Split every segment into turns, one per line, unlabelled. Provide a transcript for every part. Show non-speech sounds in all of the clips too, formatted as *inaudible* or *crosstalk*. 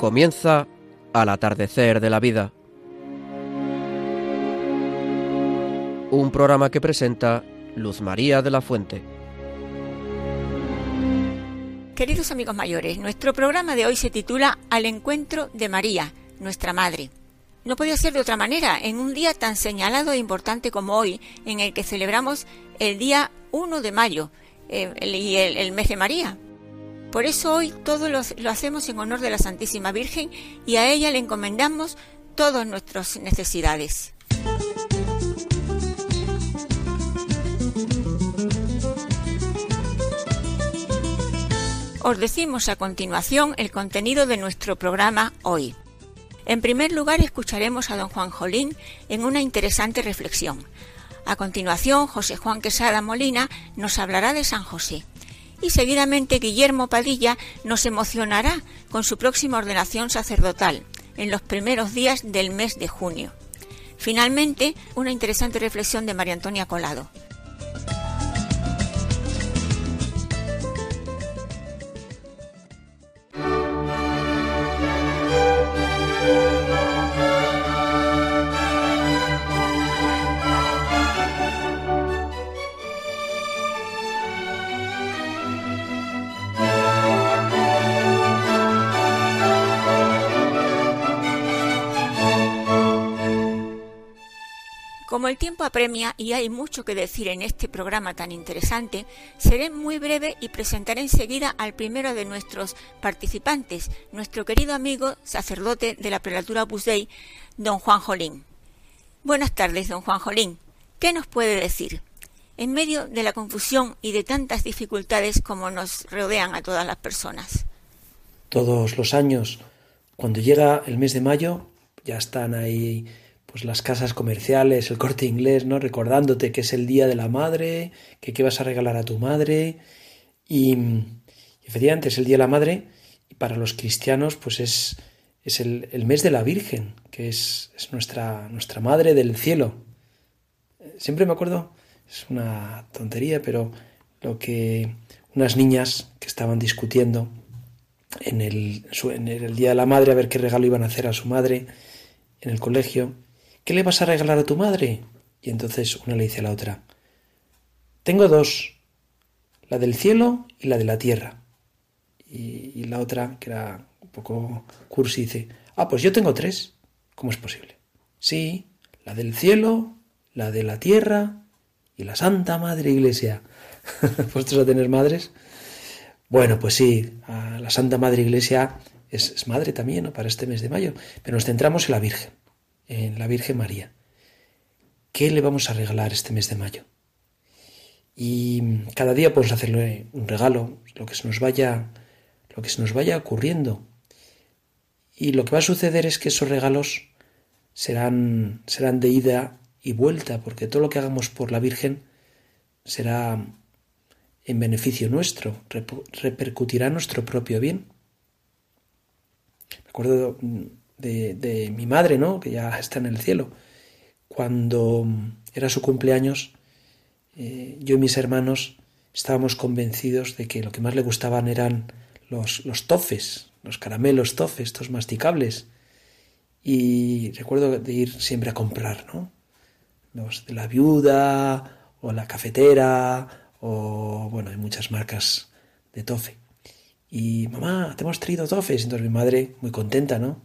Comienza al atardecer de la vida. Un programa que presenta Luz María de la Fuente.
Queridos amigos mayores, nuestro programa de hoy se titula Al encuentro de María, nuestra Madre. No podía ser de otra manera en un día tan señalado e importante como hoy, en el que celebramos el día 1 de mayo eh, y el, mes de María. Por eso hoy todo lo, hacemos en honor de la Santísima Virgen y a ella le encomendamos todas nuestras necesidades. Os decimos a continuación el contenido de nuestro programa hoy. En primer lugar, escucharemos a don Juan Jolín en una interesante reflexión. A continuación, José Juan Quesada Molina nos hablará de San José. Y seguidamente Guillermo Padilla nos emocionará con su próxima ordenación sacerdotal en los primeros días del mes de junio. Finalmente, una interesante reflexión de María Antonia Colado. Como el tiempo apremia y hay mucho que decir en este programa tan interesante, seré muy breve y presentaré enseguida al primero de nuestros participantes, nuestro querido amigo sacerdote de la prelatura Opus don Juan Jolín. Buenas tardes, don Juan Jolín. ¿Qué nos puede decir? En medio de la confusión y de tantas dificultades como nos rodean a todas las personas.
Todos los años, cuando llega el mes de mayo, ya están ahí pues las casas comerciales, el corte inglés, ¿no? Recordándote que es el día de la madre, que qué vas a regalar a tu madre. Y, efectivamente es el día de la madre y para los cristianos pues es, es el, mes de la Virgen, que es, es, nuestra, nuestra madre del cielo. Siempre me acuerdo, es una tontería, pero lo que unas niñas que estaban discutiendo en el, en el día de la madre a ver qué regalo iban a hacer a su madre en el colegio ¿Qué le vas a regalar a tu madre? Y entonces una le dice a la otra, Tengo dos, la del cielo y la de la tierra. Y, la otra, que era un poco cursi, dice, Ah, pues yo tengo tres. ¿Cómo es posible? Sí, la del cielo, la de la tierra y la Santa Madre Iglesia. *laughs* ¿Vosotros a tener madres? Bueno, pues sí, la Santa Madre Iglesia es, es madre también ¿no? para este mes de mayo, pero nos centramos en la Virgen en la Virgen María. ¿Qué le vamos a regalar este mes de mayo? Y cada día podemos hacerle un regalo, lo que se nos vaya, lo que se nos vaya ocurriendo. Y lo que va a suceder es que esos regalos serán, serán de ida y vuelta, porque todo lo que hagamos por la Virgen será en beneficio nuestro, repercutirá nuestro propio bien. Me acuerdo de, mi madre, ¿no? Que ya está en el cielo. Cuando era su cumpleaños, eh, yo y mis hermanos estábamos convencidos de que lo que más le gustaban eran los, los tofes, los caramelos tofes, estos masticables. Y recuerdo de ir siempre a comprar, ¿no? Los de la viuda o la cafetera o, bueno, hay muchas marcas de tofe. Y mamá, te hemos traído tofes. Entonces mi madre, muy contenta, ¿no?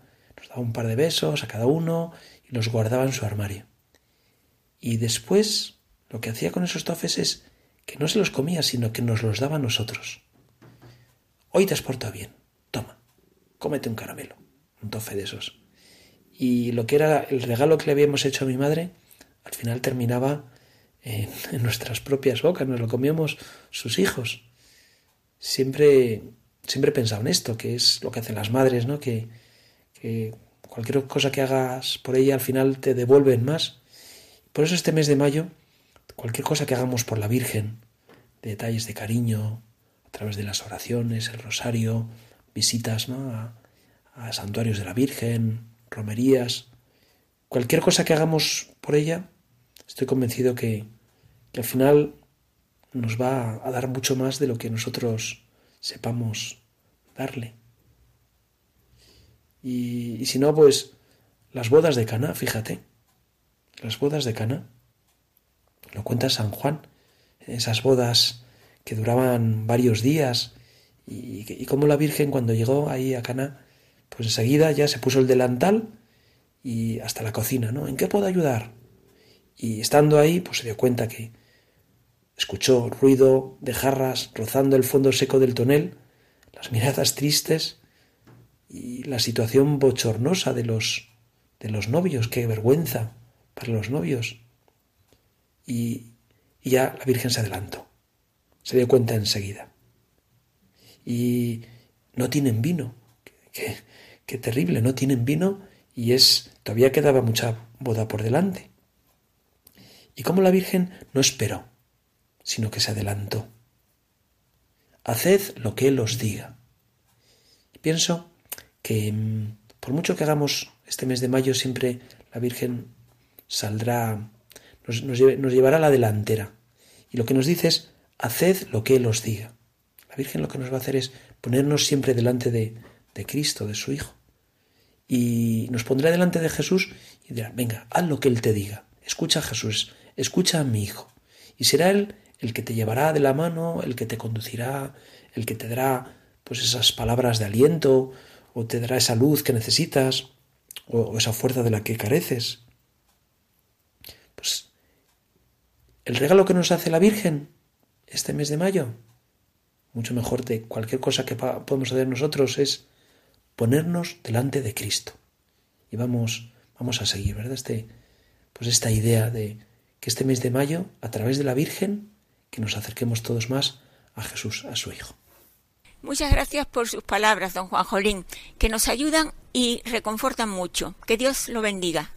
Daba un par de besos a cada uno y los guardaba en su armario. Y después lo que hacía con esos tofes es que no se los comía, sino que nos los daba a nosotros. Hoy te has portado bien. Toma, cómete un caramelo, un tofe de esos. Y lo que era el regalo que le habíamos hecho a mi madre, al final terminaba en, *laughs* nuestras propias bocas, nos lo comíamos sus hijos. Siempre, siempre he pensado en esto, que es lo que hacen las madres, ¿no? Que, que cualquier cosa que hagas por ella al final te devuelven más. Por eso este mes de mayo, cualquier cosa que hagamos por la Virgen, detalles de cariño, a través de las oraciones, el rosario, visitas a, santuarios de la Virgen, romerías, cualquier cosa que hagamos por ella, estoy convencido que, al final nos va a dar mucho más de lo que nosotros sepamos darle. Y, si no, pues las bodas de Cana, fíjate, las bodas de Cana. Lo cuenta San Juan, esas bodas que duraban varios días y, y cómo la Virgen cuando llegó ahí a Cana, pues enseguida ya se puso el delantal y hasta la cocina, ¿no? ¿En qué puedo ayudar? Y estando ahí, pues se dio cuenta que escuchó ruido de jarras rozando el fondo seco del tonel, las miradas tristes y la situación bochornosa de los de los novios, qué vergüenza para los novios. Y, ya la Virgen se adelantó. Se dio cuenta enseguida. Y no tienen vino. Qué, qué terrible, no tienen vino y es todavía quedaba mucha boda por delante. Y como la Virgen no esperó, sino que se adelantó. Haced lo que Él os diga. Y pienso que mm, por mucho que hagamos este mes de mayo, siempre la Virgen saldrá, nos, nos, llevará a la delantera. Y lo que nos dice es, haced lo que Él os diga. La Virgen lo que nos va a hacer es ponernos siempre delante de, de Cristo, de su Hijo. Y nos pondrá delante de Jesús y dirá, venga, haz lo que Él te diga. Escucha a Jesús, escucha a mi Hijo. Y será Él el que te llevará de la mano, el que te conducirá, el que te dará pues esas palabras de aliento, o te dará esa luz que necesitas, o, esa fuerza de la que careces. Pues el regalo que nos hace la Virgen este mes de mayo, mucho mejor de cualquier cosa que podemos hacer nosotros, es ponernos delante de Cristo. Y vamos, vamos a seguir, ¿verdad? Este, pues esta idea de que este mes de mayo, a través de la Virgen, que nos acerquemos todos más a Jesús, a su Hijo.
Muchas gracias por sus palabras, don Juan Jolín, que nos ayudan y reconfortan mucho. Que Dios lo bendiga.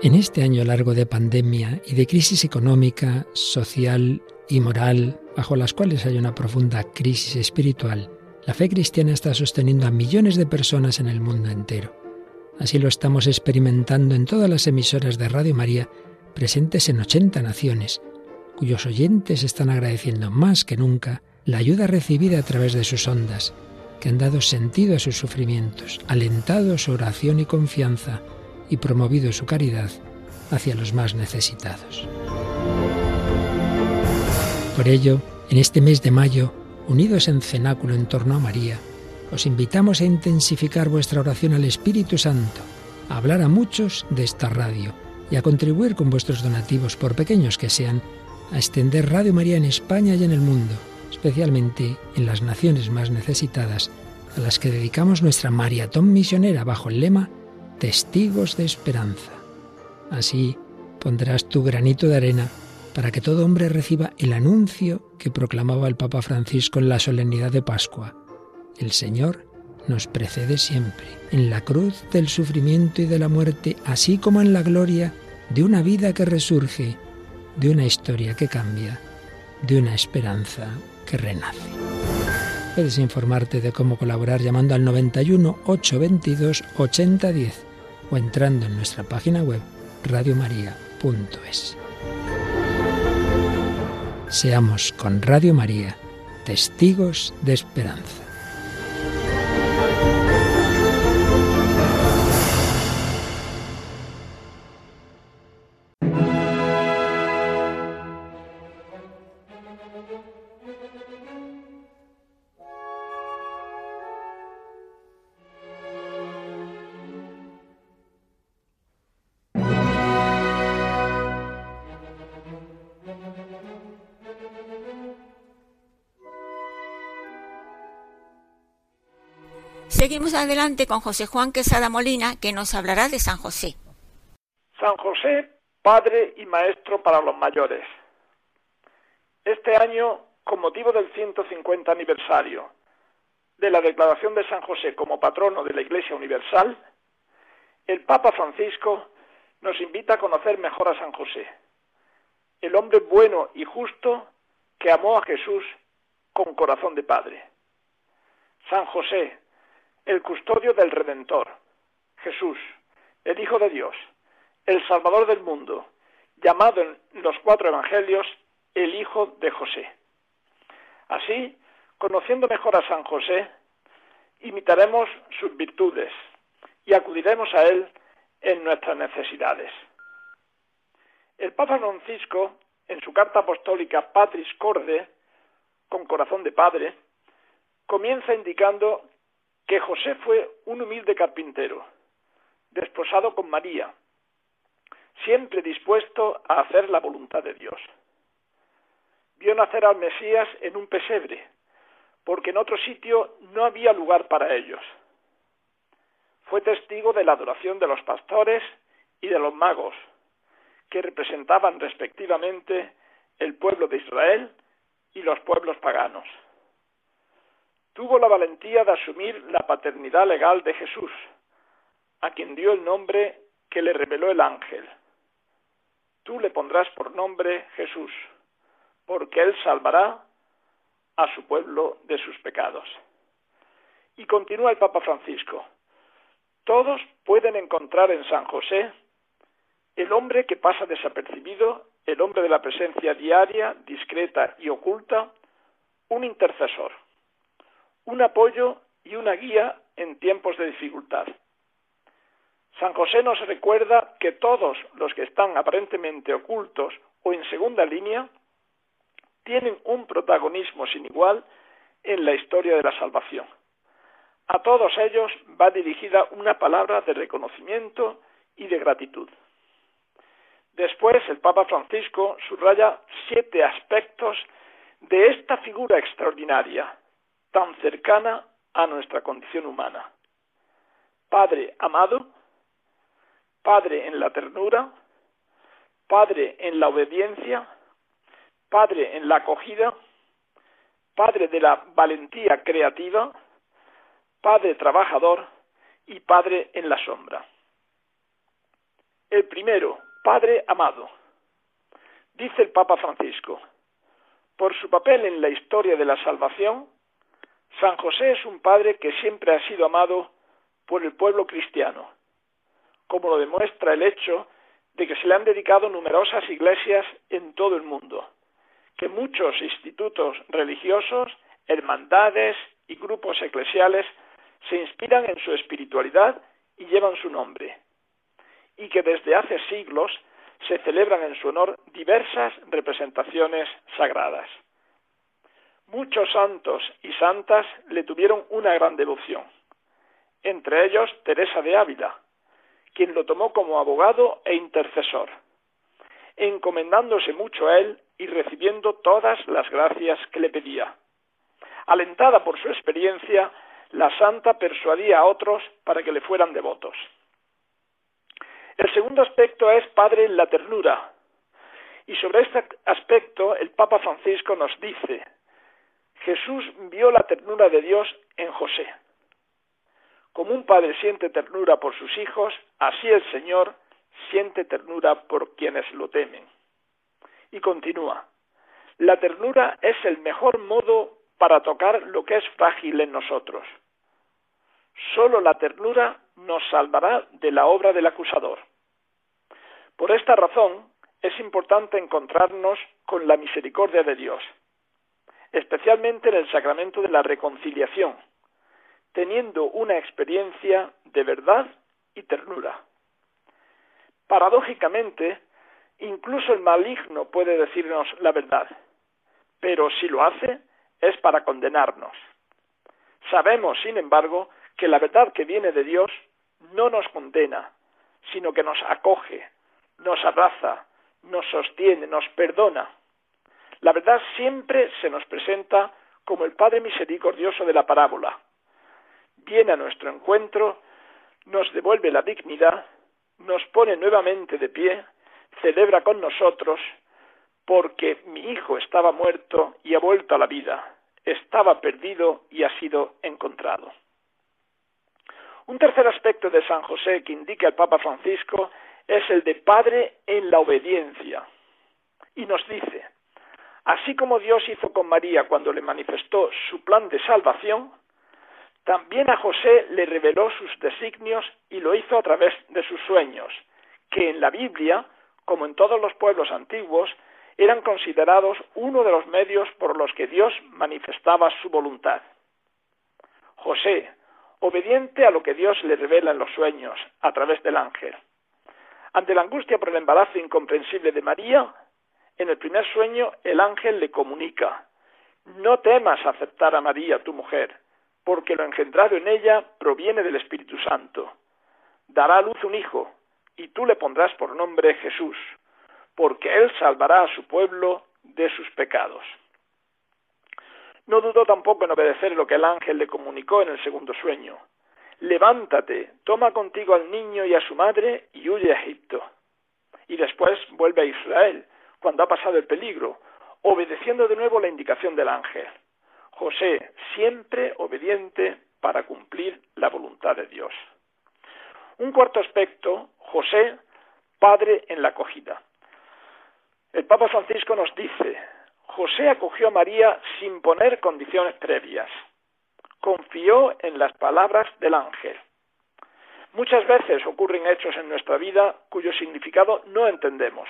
En este año largo de pandemia y de crisis económica, social y moral, bajo las cuales hay una profunda crisis espiritual, la fe cristiana está sosteniendo a millones de personas en el mundo entero. Así lo estamos experimentando en todas las emisoras de Radio María presentes en 80 naciones, cuyos oyentes están agradeciendo más que nunca la ayuda recibida a través de sus ondas, que han dado sentido a sus sufrimientos, alentado su oración y confianza y promovido su caridad hacia los más necesitados. Por ello, en este mes de mayo, unidos en cenáculo en torno a María, os invitamos a intensificar vuestra oración al Espíritu Santo, a hablar a muchos de esta radio y a contribuir con vuestros donativos, por pequeños que sean, a extender Radio María en España y en el mundo, especialmente en las naciones más necesitadas, a las que dedicamos nuestra maratón misionera bajo el lema Testigos de Esperanza. Así pondrás tu granito de arena para que todo hombre reciba el anuncio que proclamaba el Papa Francisco en la solemnidad de Pascua. El Señor nos precede siempre, en la cruz del sufrimiento y de la muerte, así como en la gloria de una vida que resurge, de una historia que cambia, de una esperanza que renace. Puedes informarte de cómo colaborar llamando al 91 822 8010 o entrando en nuestra página web radiomaria.es. Seamos con Radio María testigos de esperanza.
Seguimos adelante con José Juan Quesada Molina, que nos hablará de San José.
San José, padre y maestro para los mayores. Este año, con motivo del 150 aniversario de la declaración de San José como patrono de la Iglesia Universal, el Papa Francisco nos invita a conocer mejor a San José, el hombre bueno y justo que amó a Jesús con corazón de padre. San José, el custodio del Redentor, Jesús, el Hijo de Dios, el Salvador del mundo, llamado en los cuatro Evangelios el Hijo de José. Así, conociendo mejor a San José, imitaremos sus virtudes y acudiremos a Él en nuestras necesidades. El Papa Francisco, en su carta apostólica Patris Corde, con corazón de padre, comienza indicando que José fue un humilde carpintero, desposado con María, siempre dispuesto a hacer la voluntad de Dios. Vio nacer al Mesías en un pesebre, porque en otro sitio no había lugar para ellos. Fue testigo de la adoración de los pastores y de los magos, que representaban respectivamente el pueblo de Israel y los pueblos paganos. Tuvo la valentía de asumir la paternidad legal de Jesús, a quien dio el nombre que le reveló el ángel. Tú le pondrás por nombre Jesús, porque él salvará a su pueblo de sus pecados. Y continúa el Papa Francisco. Todos pueden encontrar en San José el hombre que pasa desapercibido, el hombre de la presencia diaria, discreta y oculta, un intercesor, un apoyo y una guía en tiempos de dificultad. San José nos recuerda que todos los que están aparentemente ocultos o en segunda línea tienen un protagonismo sin igual en la historia de la salvación. A todos ellos va dirigida una palabra de reconocimiento y de gratitud. Después, el Papa Francisco subraya siete aspectos de esta figura extraordinaria, tan cercana a nuestra condición humana. Padre amado, Padre en la ternura, Padre en la obediencia, Padre en la acogida, Padre de la valentía creativa, Padre trabajador y Padre en la sombra. El primero, Padre amado. Dice el Papa Francisco, por su papel en la historia de la salvación, San José es un padre que siempre ha sido amado por el pueblo cristiano, como lo demuestra el hecho de que se le han dedicado numerosas iglesias en todo el mundo, que muchos institutos religiosos, hermandades y grupos eclesiales se inspiran en su espiritualidad y llevan su nombre y que desde hace siglos se celebran en su honor diversas representaciones sagradas. Muchos santos y santas le tuvieron una gran devoción, entre ellos Teresa de Ávila, quien lo tomó como abogado e intercesor, encomendándose mucho a él y recibiendo todas las gracias que le pedía. Alentada por su experiencia, la santa persuadía a otros para que le fueran devotos. El segundo aspecto es Padre en la ternura. Y sobre este aspecto el Papa Francisco nos dice, Jesús vio la ternura de Dios en José. Como un padre siente ternura por sus hijos, así el Señor siente ternura por quienes lo temen. Y continúa, la ternura es el mejor modo para tocar lo que es frágil en nosotros. Solo la ternura nos salvará de la obra del acusador. Por esta razón es importante encontrarnos con la misericordia de Dios, especialmente en el sacramento de la reconciliación, teniendo una experiencia de verdad y ternura. Paradójicamente, incluso el maligno puede decirnos la verdad, pero si lo hace es para condenarnos. Sabemos, sin embargo, que la verdad que viene de Dios no nos condena, sino que nos acoge, nos abraza, nos sostiene, nos perdona. La verdad siempre se nos presenta como el Padre misericordioso de la parábola. Viene a nuestro encuentro, nos devuelve la dignidad, nos pone nuevamente de pie, celebra con nosotros, porque mi hijo estaba muerto y ha vuelto a la vida, estaba perdido y ha sido encontrado. Un tercer aspecto de San José que indica el Papa Francisco es el de Padre en la obediencia. Y nos dice, así como Dios hizo con María cuando le manifestó su plan de salvación, también a José le reveló sus designios y lo hizo a través de sus sueños, que en la Biblia, como en todos los pueblos antiguos, eran considerados uno de los medios por los que Dios manifestaba su voluntad. José, obediente a lo que Dios le revela en los sueños, a través del ángel. Ante la angustia por el embarazo incomprensible de María, en el primer sueño el ángel le comunica, no temas aceptar a María, tu mujer, porque lo engendrado en ella proviene del Espíritu Santo. Dará a luz un hijo, y tú le pondrás por nombre Jesús, porque él salvará a su pueblo de sus pecados. No dudó tampoco en obedecer lo que el ángel le comunicó en el segundo sueño. Levántate, toma contigo al niño y a su madre y huye a Egipto. Y después vuelve a Israel, cuando ha pasado el peligro, obedeciendo de nuevo la indicación del ángel. José, siempre obediente para cumplir la voluntad de Dios. Un cuarto aspecto, José, padre en la acogida. El Papa Francisco nos dice, José acogió a María sin poner condiciones previas. Confió en las palabras del ángel. Muchas veces ocurren hechos en nuestra vida cuyo significado no entendemos.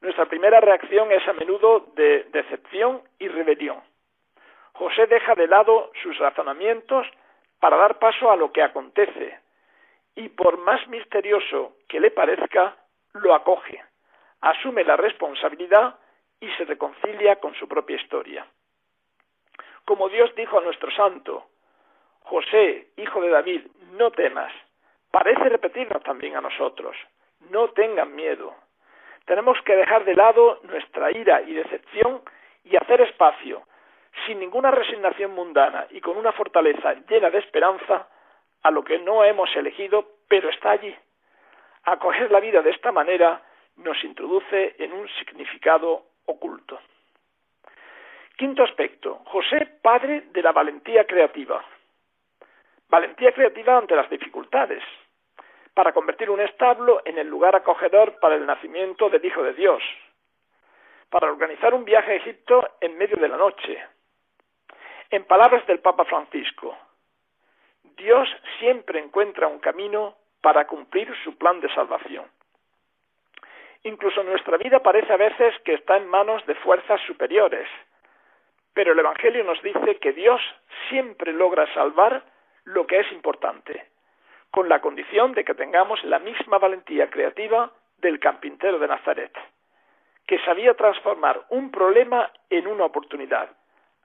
Nuestra primera reacción es a menudo de decepción y rebelión. José deja de lado sus razonamientos para dar paso a lo que acontece, y por más misterioso que le parezca, lo acoge, asume la responsabilidad y se reconcilia con su propia historia. Como Dios dijo a nuestro santo, José, hijo de David, no temas, parece repetirnos también a nosotros, no tengan miedo, tenemos que dejar de lado nuestra ira y decepción y hacer espacio, sin ninguna resignación mundana y con una fortaleza llena de esperanza, a lo que no hemos elegido, pero está allí. Acoger la vida de esta manera nos introduce en un significado oculto. Quinto aspecto, José, padre de la valentía creativa. Valentía creativa ante las dificultades para convertir un establo en el lugar acogedor para el nacimiento del Hijo de Dios, para organizar un viaje a Egipto en medio de la noche. En palabras del Papa Francisco, Dios siempre encuentra un camino para cumplir su plan de salvación. Incluso nuestra vida parece a veces que está en manos de fuerzas superiores, pero el Evangelio nos dice que Dios siempre logra salvar lo que es importante con la condición de que tengamos la misma valentía creativa del carpintero de Nazaret, que sabía transformar un problema en una oportunidad,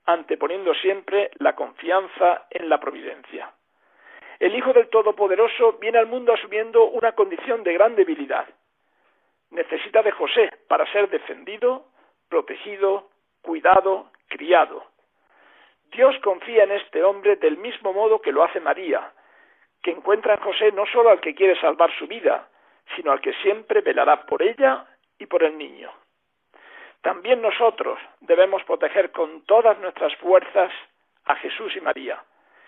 anteponiendo siempre la confianza en la providencia. El Hijo del Todopoderoso viene al mundo asumiendo una condición de gran debilidad. Necesita de José para ser defendido, protegido, cuidado, criado. Dios confía en este hombre del mismo modo que lo hace María, que encuentra en José no solo al que quiere salvar su vida, sino al que siempre velará por ella y por el niño. También nosotros debemos proteger con todas nuestras fuerzas a Jesús y María,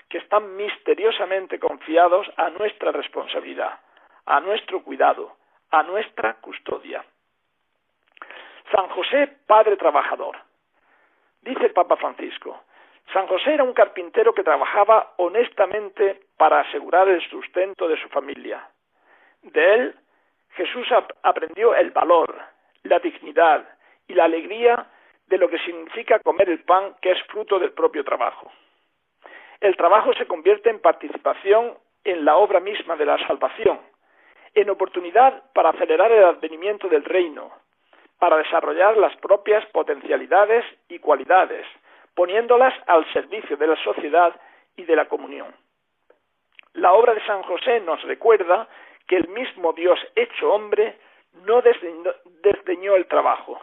que están misteriosamente confiados a nuestra responsabilidad, a nuestro cuidado, a nuestra custodia. San José, Padre Trabajador. Dice el Papa Francisco, San José era un carpintero que trabajaba honestamente para asegurar el sustento de su familia. De él, Jesús aprendió el valor, la dignidad y la alegría de lo que significa comer el pan que es fruto del propio trabajo. El trabajo se convierte en participación en la obra misma de la salvación, en oportunidad para acelerar el advenimiento del reino, para desarrollar las propias potencialidades y cualidades, poniéndolas al servicio de la sociedad y de la comunión. La obra de San José nos recuerda que el mismo Dios hecho hombre no desdeñó, el trabajo.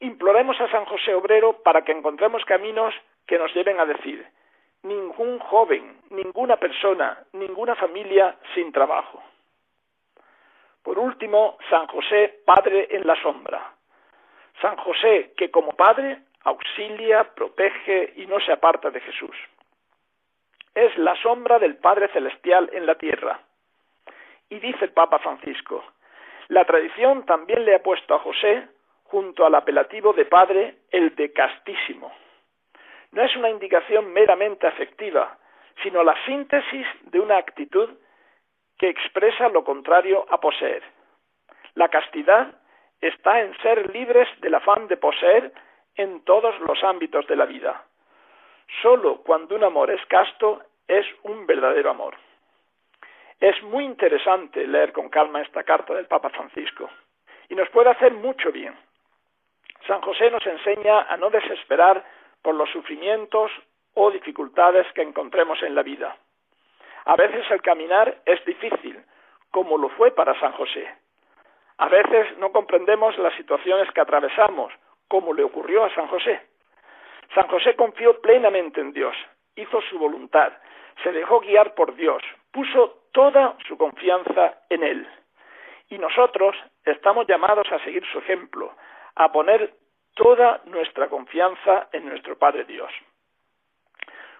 Imploremos a San José Obrero para que encontremos caminos que nos lleven a decir, ningún joven, ninguna persona, ninguna familia sin trabajo. Por último, San José, Padre en la sombra. San José, que como Padre auxilia, protege y no se aparta de Jesús. Es la sombra del Padre Celestial en la tierra. Y dice el Papa Francisco, la tradición también le ha puesto a José, junto al apelativo de Padre, el de castísimo. No es una indicación meramente afectiva, sino la síntesis de una actitud que expresa lo contrario a poseer. La castidad está en ser libres del afán de poseer en todos los ámbitos de la vida. Solo cuando un amor es casto es un verdadero amor. Es muy interesante leer con calma esta carta del Papa Francisco y nos puede hacer mucho bien. San José nos enseña a no desesperar por los sufrimientos o dificultades que encontremos en la vida. A veces el caminar es difícil, como lo fue para San José. A veces no comprendemos las situaciones que atravesamos, como le ocurrió a San José. San José confió plenamente en Dios, hizo su voluntad, se dejó guiar por Dios, puso toda su confianza en Él. Y nosotros estamos llamados a seguir su ejemplo, a poner toda nuestra confianza en nuestro Padre Dios.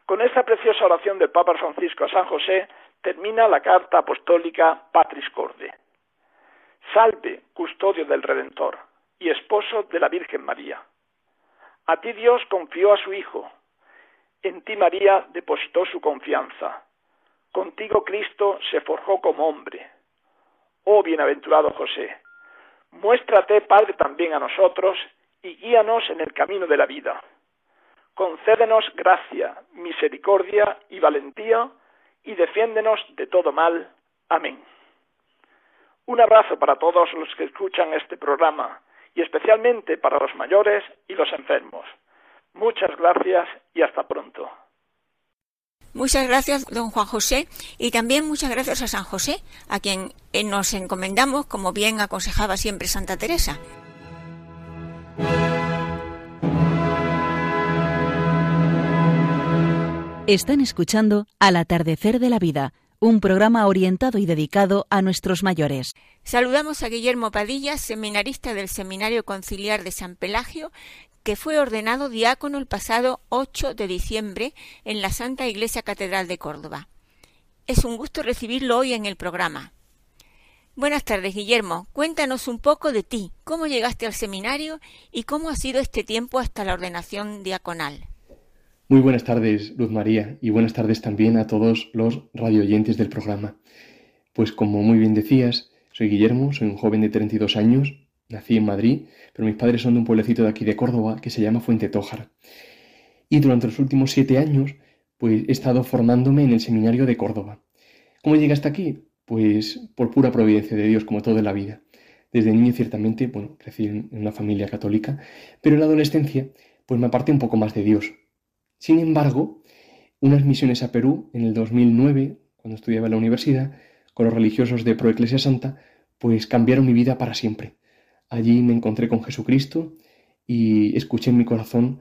Con esta preciosa oración del Papa Francisco a San José termina la carta apostólica Patris Corde. Salve, custodio del Redentor y esposo de la Virgen María. A ti Dios confió a su Hijo. En ti María depositó su confianza. Contigo Cristo se forjó como hombre. Oh bienaventurado José, muéstrate Padre también a nosotros y guíanos en el camino de la vida. Concédenos gracia, misericordia y valentía y defiéndenos de todo mal. Amén. Un abrazo para todos los que escuchan este programa y especialmente para los mayores y los enfermos. Muchas gracias y hasta pronto.
Muchas gracias, don Juan José, y también muchas gracias a San José, a quien eh, nos encomendamos, como bien aconsejaba siempre Santa Teresa.
Están escuchando Al atardecer de la vida, un programa orientado y dedicado a nuestros mayores.
Saludamos a Guillermo Padilla, seminarista del Seminario Conciliar de San Pelagio, que fue ordenado diácono el pasado 8 de diciembre en la Santa Iglesia Catedral de Córdoba. Es un gusto recibirlo hoy en el programa. Buenas tardes, Guillermo. Cuéntanos un poco de ti, cómo llegaste al seminario y cómo ha sido este tiempo hasta la ordenación diaconal.
Muy buenas tardes, Luz María, y buenas tardes también a todos los radioyentes del programa. Pues como muy bien decías, soy Guillermo, soy un joven de 32 años, nací en Madrid, pero mis padres son de un pueblecito de aquí de Córdoba que se llama Fuente Tójar. Y durante los últimos siete años, pues he estado formándome en el seminario de Córdoba. ¿Cómo llegué hasta aquí? Pues por pura providencia de Dios, como todo en la vida. Desde niño, ciertamente, bueno, crecí en una familia católica, pero en la adolescencia, pues me aparté un poco más de Dios, sin embargo, unas misiones a Perú en el 2009, cuando estudiaba en la universidad, con los religiosos de Proeclesia Santa, pues cambiaron mi vida para siempre. Allí me encontré con Jesucristo y escuché en mi corazón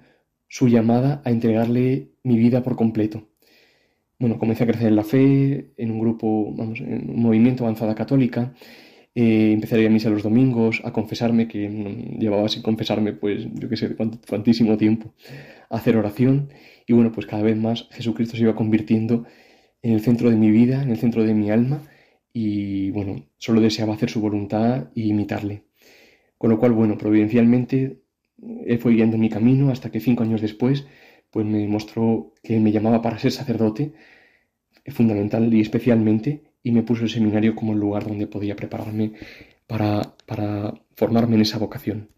su llamada a entregarle mi vida por completo. Bueno, comencé a crecer en la fe, en un grupo, vamos, en un movimiento avanzada católica, eh, empecé a misa los domingos, a confesarme, que llevaba sin confesarme, pues yo qué sé, cuantísimo tiempo, a hacer oración. Y bueno, pues cada vez más Jesucristo se iba convirtiendo en el centro de mi vida, en el centro de mi alma. Y bueno, solo deseaba hacer su voluntad y imitarle. Con lo cual, bueno, providencialmente Él fue guiando mi camino hasta que cinco años después, pues me mostró que me llamaba para ser sacerdote, fundamental y especialmente, y me puso el seminario como el lugar donde podía prepararme para, para formarme en esa vocación.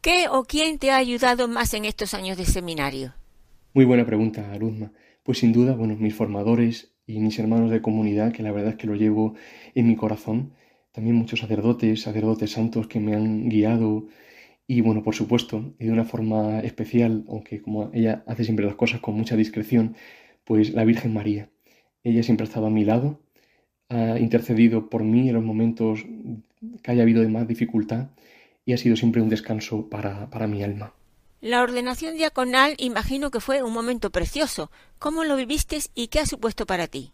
¿Qué o quién te ha ayudado más en estos años de seminario?
Muy buena pregunta, Luzma. Pues sin duda, bueno, mis formadores y mis hermanos de comunidad, que la verdad es que lo llevo en mi corazón. También muchos sacerdotes, sacerdotes santos que me han guiado. Y bueno, por supuesto, y de una forma especial, aunque como ella hace siempre las cosas con mucha discreción, pues la Virgen María. Ella siempre ha estado a mi lado, ha intercedido por mí en los momentos que haya habido de más dificultad y ha sido siempre un descanso para, para mi alma.
La ordenación diaconal imagino que fue un momento precioso. ¿Cómo lo viviste y qué ha supuesto para ti?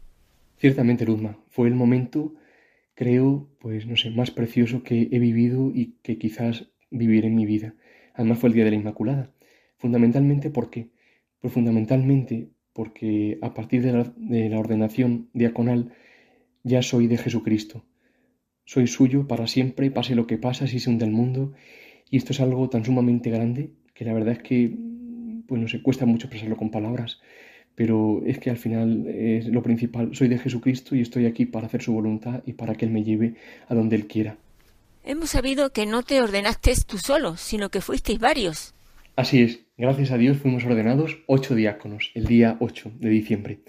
Ciertamente, Luzma, fue el momento, creo, pues no sé, más precioso que he vivido y que quizás viviré en mi vida. Además fue el Día de la Inmaculada. Fundamentalmente, ¿por qué? Pues fundamentalmente porque a partir de la, de la ordenación diaconal ya soy de Jesucristo. Soy suyo para siempre, pase lo que pase, si se hunde el mundo. Y esto es algo tan sumamente grande que la verdad es que, pues no se cuesta mucho expresarlo con palabras, pero es que al final es lo principal. Soy de Jesucristo y estoy aquí para hacer su voluntad y para que Él me lleve a donde Él quiera.
Hemos sabido que no te ordenaste tú solo, sino que fuisteis varios.
Así es, gracias a Dios fuimos ordenados ocho diáconos el día 8 de diciembre.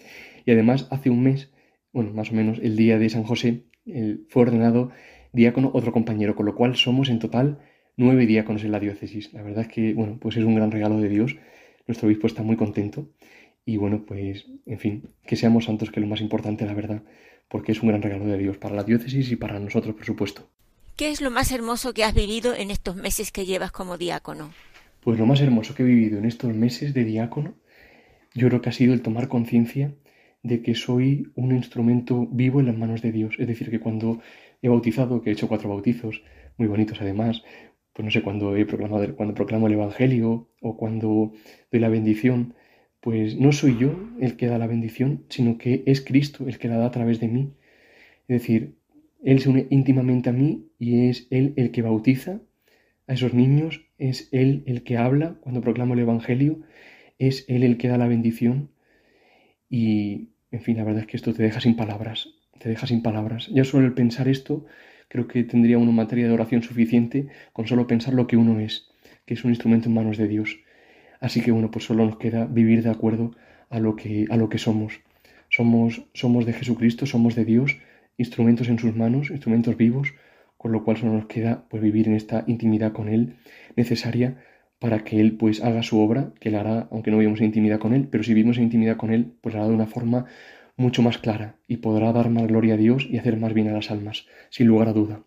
Y además hace un mes, bueno, más o menos el día de San José, fue ordenado diácono otro compañero, con lo cual somos en total nueve diáconos en la diócesis. La verdad es que, bueno, pues es un gran regalo de Dios. Nuestro obispo está muy contento. Y bueno, pues, en fin, que seamos santos, que es lo más importante, la verdad, porque es un gran regalo de Dios para la diócesis y para nosotros, por supuesto.
¿Qué es lo más hermoso que has vivido en estos meses que llevas como diácono?
Pues lo más hermoso que he vivido en estos meses de diácono, yo creo que ha sido el tomar conciencia de que soy un instrumento vivo en las manos de Dios. Es decir, que cuando he bautizado, que he hecho cuatro bautizos, muy bonitos además, pues no sé, cuando he proclamado, cuando proclamo el Evangelio o cuando doy la bendición, pues no soy yo el que da la bendición, sino que es Cristo el que la da a través de mí. Es decir, Él se une íntimamente a mí y es Él el que bautiza a esos niños, es Él el que habla cuando proclamo el Evangelio, es Él el que da la bendición y, en fin, la verdad es que esto te deja sin palabras, te deja sin palabras. Ya solo el pensar esto, creo que tendría una materia de oración suficiente con solo pensar lo que uno es, que es un instrumento en manos de Dios. Así que bueno, pues solo nos queda vivir de acuerdo a lo que, a lo que somos. Somos, somos de Jesucristo, somos de Dios, instrumentos en sus manos, instrumentos vivos, con lo cual solo nos queda pues vivir en esta intimidad con Él necesaria para que Él pues haga su obra, que la hará aunque no vivamos en intimidad con Él, pero si vivimos en intimidad con Él, pues la hará de una forma mucho más clara y podrá dar más gloria a Dios y hacer más bien a las almas, sin lugar a duda.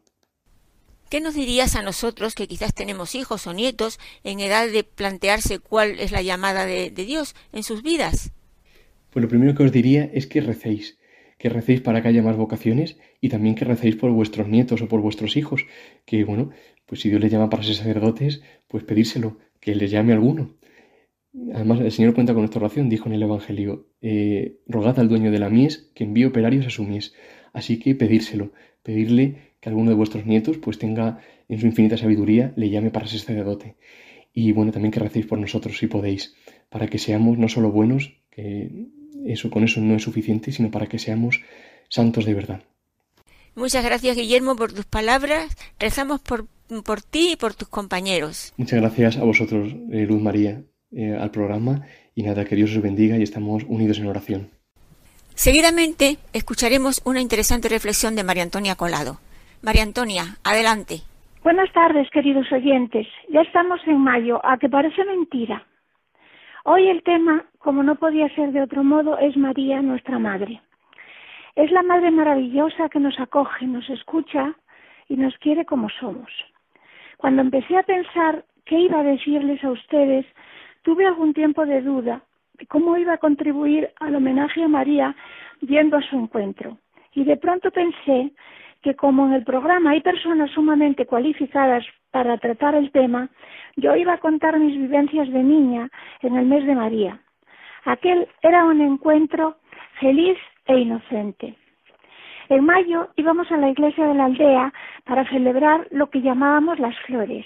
¿Qué nos dirías a nosotros que quizás tenemos hijos o nietos en edad de plantearse cuál es la llamada de, Dios en sus vidas?
Pues lo primero que os diría es que recéis, que recéis para que haya más vocaciones y también que recéis por vuestros nietos o por vuestros hijos, que bueno, pues si Dios les llama para ser sacerdotes, pues pedírselo, que les llame alguno. Además, el Señor cuenta con nuestra oración, dijo en el Evangelio, eh, rogad al dueño de la mies que envíe operarios a su mies. Así que pedírselo, pedirle que alguno de vuestros nietos pues tenga en su infinita sabiduría, le llame para ser sacerdote. Y bueno, también que recéis por nosotros si podéis, para que seamos no solo buenos, que eso con eso no es suficiente, sino para que seamos santos de verdad.
Muchas gracias Guillermo por tus palabras. Rezamos por, por ti y por tus compañeros.
Muchas gracias a vosotros, eh, Luz María, eh, al programa. Y nada, que Dios os bendiga y estamos unidos en oración.
Seguidamente escucharemos una interesante reflexión de María Antonia Colado. María Antonia, adelante.
Buenas tardes, queridos oyentes. Ya estamos en mayo, a que parece mentira. Hoy el tema, como no podía ser de otro modo, es María, nuestra Madre. Es la Madre maravillosa que nos acoge, nos escucha y nos quiere como somos. Cuando empecé a pensar qué iba a decirles a ustedes, tuve algún tiempo de duda de cómo iba a contribuir al homenaje a María yendo a su encuentro. Y de pronto pensé que como en el programa hay personas sumamente cualificadas para tratar el tema, yo iba a contar mis vivencias de niña en el mes de María. Aquel era un encuentro feliz e inocente. En mayo íbamos a la iglesia de la aldea para celebrar lo que llamábamos las flores.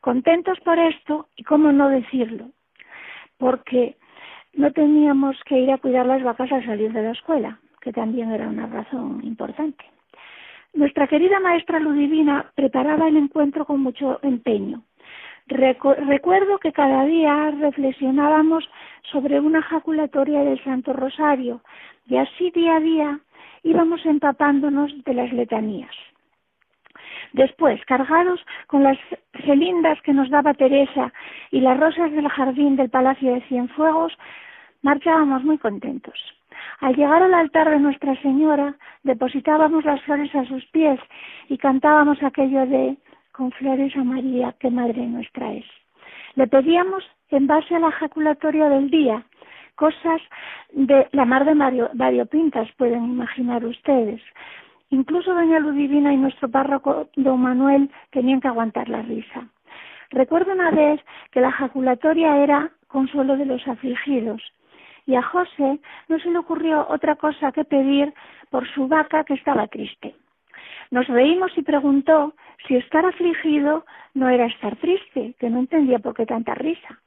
Contentos por esto y cómo no decirlo, porque no teníamos que ir a cuidar las vacas al salir de la escuela, que también era una razón importante. Nuestra querida maestra Ludivina preparaba el encuentro con mucho empeño. recuerdo que cada día reflexionábamos sobre una jaculatoria del Santo Rosario y así día a día íbamos empapándonos de las letanías. Después, cargados con las celindas que nos daba Teresa y las rosas del jardín del Palacio de Cienfuegos, marchábamos muy contentos. Al llegar al altar de Nuestra Señora, depositábamos las flores a sus pies y cantábamos aquello de con flores a María, que Madre nuestra es. Le pedíamos, en base a la ejaculatoria del día, cosas de la mar de Mario, variopintas, pueden imaginar ustedes. Incluso doña Ludivina y nuestro párroco don Manuel tenían que aguantar la risa. Recuerdo una vez que la ejaculatoria era consuelo de los afligidos y a José no se le ocurrió otra cosa que pedir por su vaca que estaba triste. Nos reímos y preguntó si estar afligido no era estar triste, que no entendía por qué tanta risa.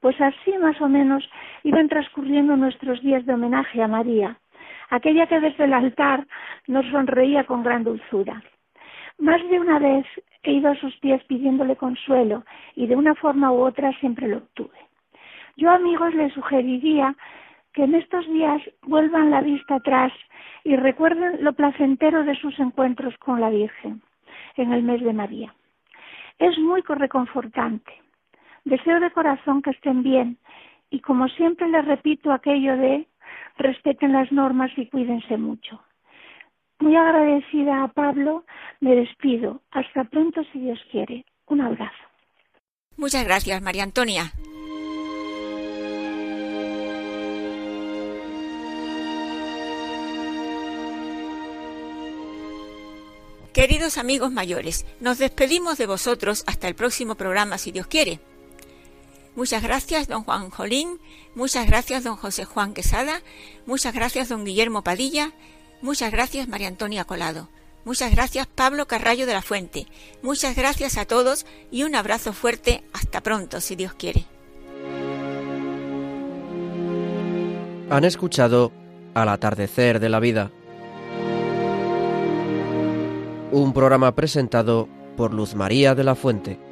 Pues así más o menos iban transcurriendo nuestros días de homenaje a María, aquella que desde el altar nos sonreía con gran dulzura. Más de una vez he ido a sus pies pidiéndole consuelo y de una forma u otra siempre lo obtuve. Yo, amigos, les sugeriría que en estos días vuelvan la vista atrás y recuerden lo placentero de sus encuentros con la Virgen en el mes de María. Es muy reconfortante. Deseo de corazón que estén bien y como siempre les repito aquello de respeten las normas y cuídense mucho. Muy agradecida a Pablo, me despido. Hasta pronto si Dios quiere. Un abrazo.
Muchas gracias, María Antonia. Queridos amigos mayores, nos despedimos de vosotros hasta el próximo programa, si Dios quiere. Muchas gracias, don Juan Jolín, muchas gracias, don José Juan Quesada, muchas gracias, don Guillermo Padilla, muchas gracias, María Antonia Colado, muchas gracias, Pablo Carrallo de la Fuente, muchas gracias a todos y un abrazo fuerte, hasta pronto, si Dios quiere.
Han escuchado Al atardecer de la vida. Un programa presentado por Luz María de la Fuente.